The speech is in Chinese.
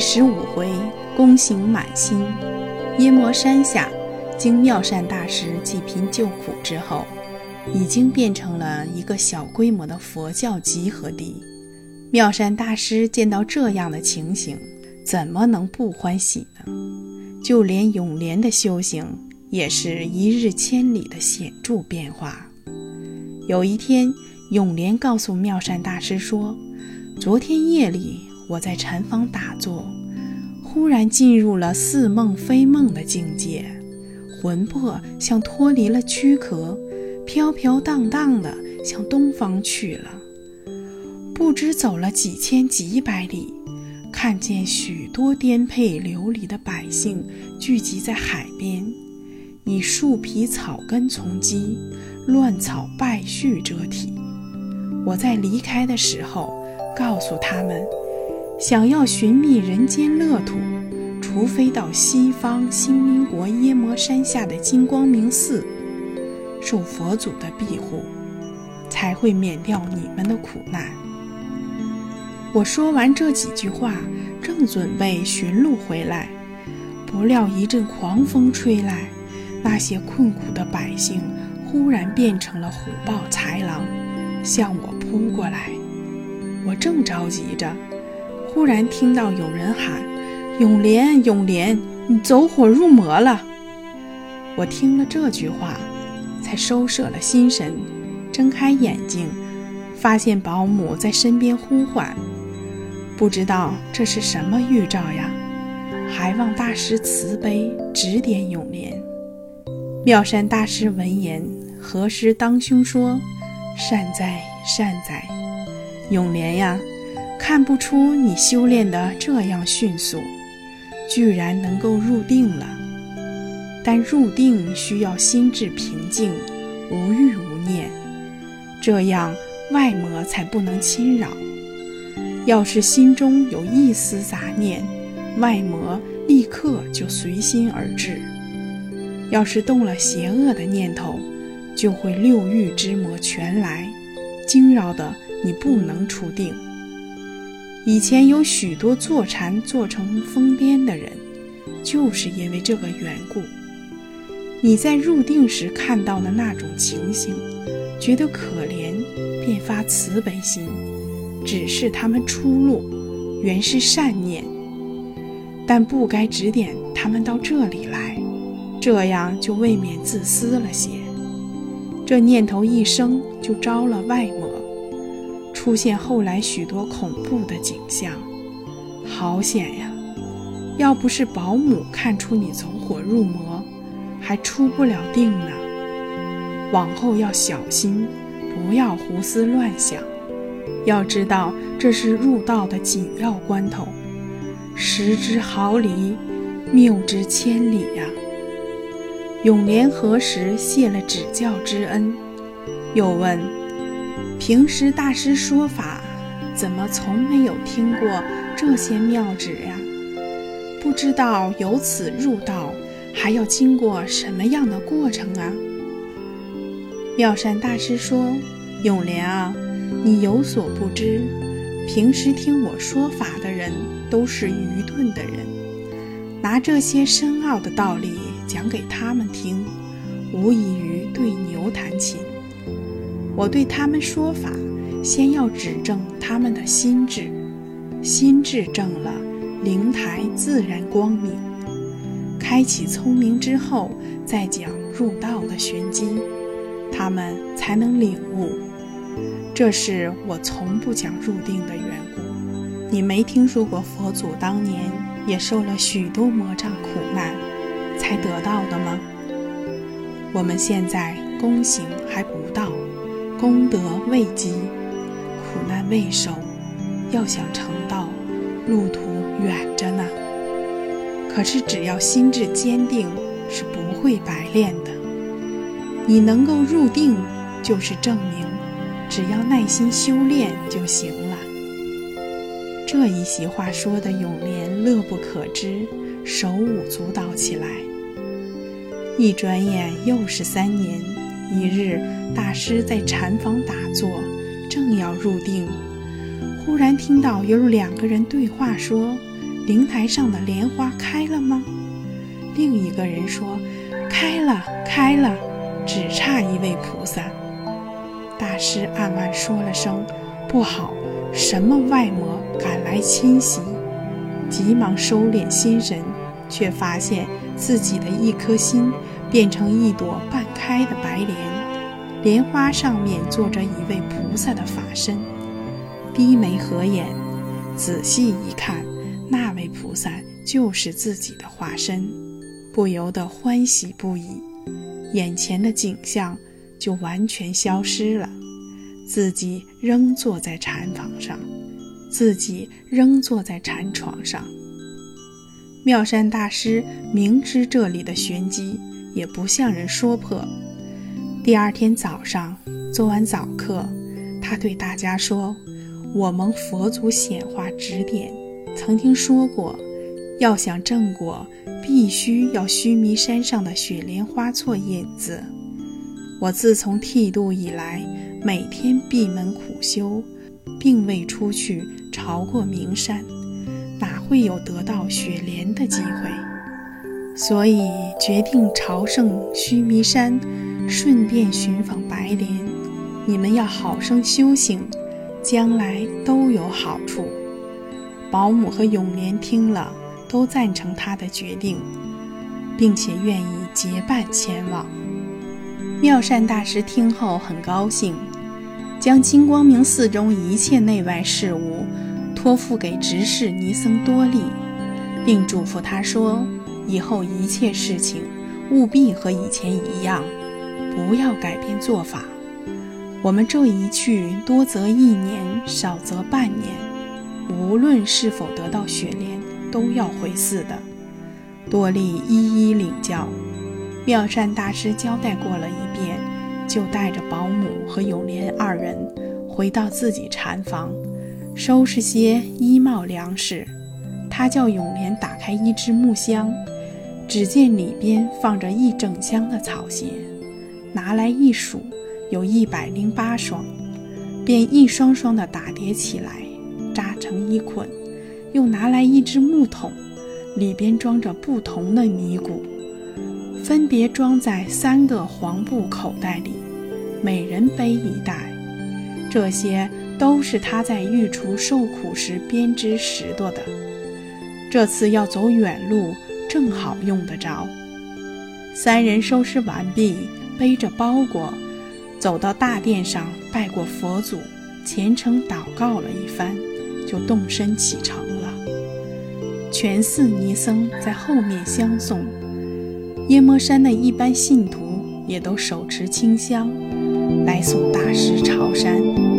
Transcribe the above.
十五回，功行满心。耶摩山下，经妙善大师济贫救苦之后，已经变成了一个小规模的佛教集合地。妙善大师见到这样的情形，怎么能不欢喜呢？就连永莲的修行，也是一日千里的显著变化。有一天，永莲告诉妙善大师说：“昨天夜里，我在禅房打坐。”忽然进入了似梦非梦的境界，魂魄像脱离了躯壳，飘飘荡荡的向东方去了。不知走了几千几百里，看见许多颠沛流离的百姓聚集在海边，以树皮草根从基，乱草败絮遮体。我在离开的时候，告诉他们。想要寻觅人间乐土，除非到西方新民国耶摩山下的金光明寺，受佛祖的庇护，才会免掉你们的苦难。我说完这几句话，正准备寻路回来，不料一阵狂风吹来，那些困苦的百姓忽然变成了虎豹豺狼，向我扑过来。我正着急着。忽然听到有人喊：“永莲，永莲，你走火入魔了！”我听了这句话，才收摄了心神，睁开眼睛，发现保姆在身边呼唤。不知道这是什么预兆呀？还望大师慈悲指点永莲。妙善大师闻言，何时当胸说：“善哉，善哉，永莲呀！”看不出你修炼的这样迅速，居然能够入定了。但入定需要心智平静，无欲无念，这样外魔才不能侵扰。要是心中有一丝杂念，外魔立刻就随心而至。要是动了邪恶的念头，就会六欲之魔全来，惊扰的你不能出定。以前有许多坐禅坐成疯癫的人，就是因为这个缘故。你在入定时看到的那种情形，觉得可怜，便发慈悲心，指示他们出路，原是善念，但不该指点他们到这里来，这样就未免自私了些。这念头一生，就招了外魔。出现后来许多恐怖的景象，好险呀！要不是保姆看出你走火入魔，还出不了定呢。往后要小心，不要胡思乱想。要知道这是入道的紧要关头，失之毫厘，谬之千里呀！永莲何时谢了指教之恩？又问。平时大师说法，怎么从没有听过这些妙旨呀？不知道由此入道，还要经过什么样的过程啊？妙善大师说：“永莲啊，你有所不知，平时听我说法的人都是愚钝的人，拿这些深奥的道理讲给他们听，无异于对牛弹琴。”我对他们说法，先要指正他们的心智，心智正了，灵台自然光明。开启聪明之后，再讲入道的玄机，他们才能领悟。这是我从不讲入定的缘故。你没听说过佛祖当年也受了许多魔障苦难，才得到的吗？我们现在功行还不到。功德未积，苦难未受，要想成道，路途远着呢。可是只要心智坚定，是不会白练的。你能够入定，就是证明，只要耐心修炼就行了。这一席话说的永莲乐不可支，手舞足蹈起来。一转眼又是三年。一日，大师在禅房打坐，正要入定，忽然听到有两个人对话，说：“灵台上的莲花开了吗？”另一个人说：“开了，开了，只差一位菩萨。”大师暗暗说了声：“不好，什么外魔赶来侵袭？”急忙收敛心神，却发现自己的一颗心变成一朵半开的白莲，莲花上面坐着一位菩萨的法身，低眉合眼，仔细一看，那位菩萨就是自己的化身。不由得欢喜不已，眼前的景象就完全消失了。自己仍坐在禅房上，自己仍坐在禅床上。妙善大师明知这里的玄机，也不向人说破。第二天早上做完早课，他对大家说：“我蒙佛祖显化指点，曾经说过。”要想正果，必须要须弥山上的雪莲花做引子。我自从剃度以来，每天闭门苦修，并未出去朝过名山，哪会有得到雪莲的机会？所以决定朝圣须弥山，顺便寻访白莲。你们要好生修行，将来都有好处。保姆和永莲听了。都赞成他的决定，并且愿意结伴前往。妙善大师听后很高兴，将金光明寺中一切内外事务托付给执事尼僧多利，并嘱咐他说：“以后一切事情务必和以前一样，不要改变做法。我们这一去，多则一年，少则半年，无论是否得到雪莲。”都要回寺的，多利一一领教。妙善大师交代过了一遍，就带着保姆和永莲二人回到自己禅房，收拾些衣帽粮食。他叫永莲打开一只木箱，只见里边放着一整箱的草鞋，拿来一数，有一百零八双，便一双双的打叠起来，扎成一捆。又拿来一只木桶，里边装着不同的尼姑，分别装在三个黄布口袋里，每人背一袋。这些都是他在御厨受苦时编织拾掇的。这次要走远路，正好用得着。三人收拾完毕，背着包裹，走到大殿上拜过佛祖，虔诚祷告了一番，就动身启程了。全寺尼僧在后面相送，耶摩山的一般信徒也都手持清香来送大师朝山。